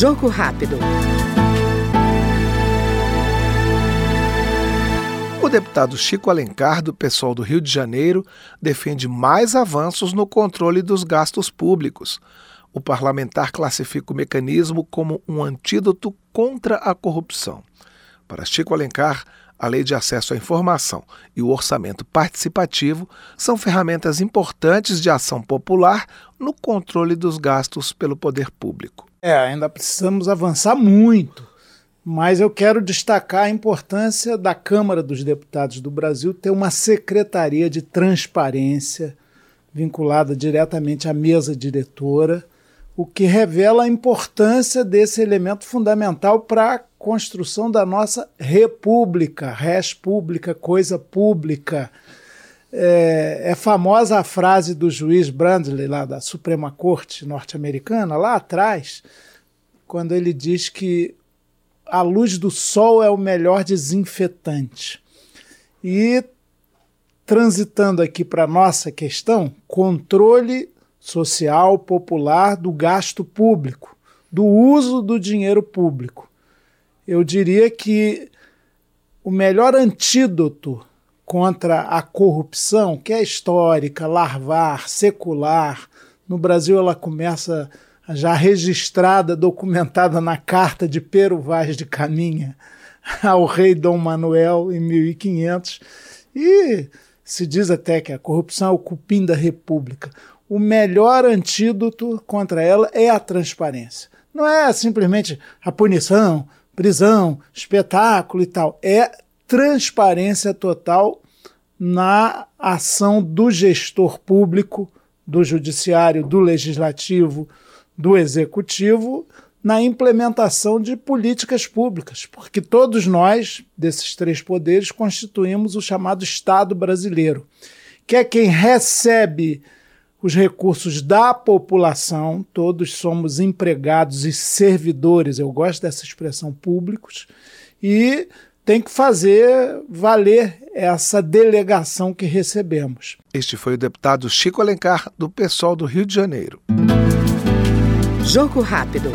Jogo rápido. O deputado Chico Alencar, do pessoal do Rio de Janeiro, defende mais avanços no controle dos gastos públicos. O parlamentar classifica o mecanismo como um antídoto contra a corrupção. Para Chico Alencar, a Lei de Acesso à Informação e o Orçamento Participativo são ferramentas importantes de ação popular no controle dos gastos pelo poder público. É, ainda precisamos avançar muito, mas eu quero destacar a importância da Câmara dos Deputados do Brasil ter uma secretaria de transparência vinculada diretamente à mesa diretora, o que revela a importância desse elemento fundamental para a construção da nossa república, res pública, coisa pública. É, é, famosa a frase do juiz Brandley, lá da Suprema Corte norte-americana, lá atrás, quando ele diz que a luz do sol é o melhor desinfetante. E transitando aqui para nossa questão, controle social popular do gasto público, do uso do dinheiro público. Eu diria que o melhor antídoto contra a corrupção, que é histórica, larvar, secular. No Brasil ela começa já registrada, documentada na carta de Pero Vaz de Caminha ao rei Dom Manuel em 1500. E se diz até que a corrupção é o cupim da república. O melhor antídoto contra ela é a transparência. Não é simplesmente a punição, prisão, espetáculo e tal. É transparência total na ação do gestor público, do judiciário, do legislativo, do executivo, na implementação de políticas públicas, porque todos nós, desses três poderes, constituímos o chamado Estado brasileiro, que é quem recebe os recursos da população, todos somos empregados e servidores, eu gosto dessa expressão, públicos, e tem que fazer valer essa delegação que recebemos. Este foi o deputado Chico Alencar, do PSOL do Rio de Janeiro. Jogo rápido.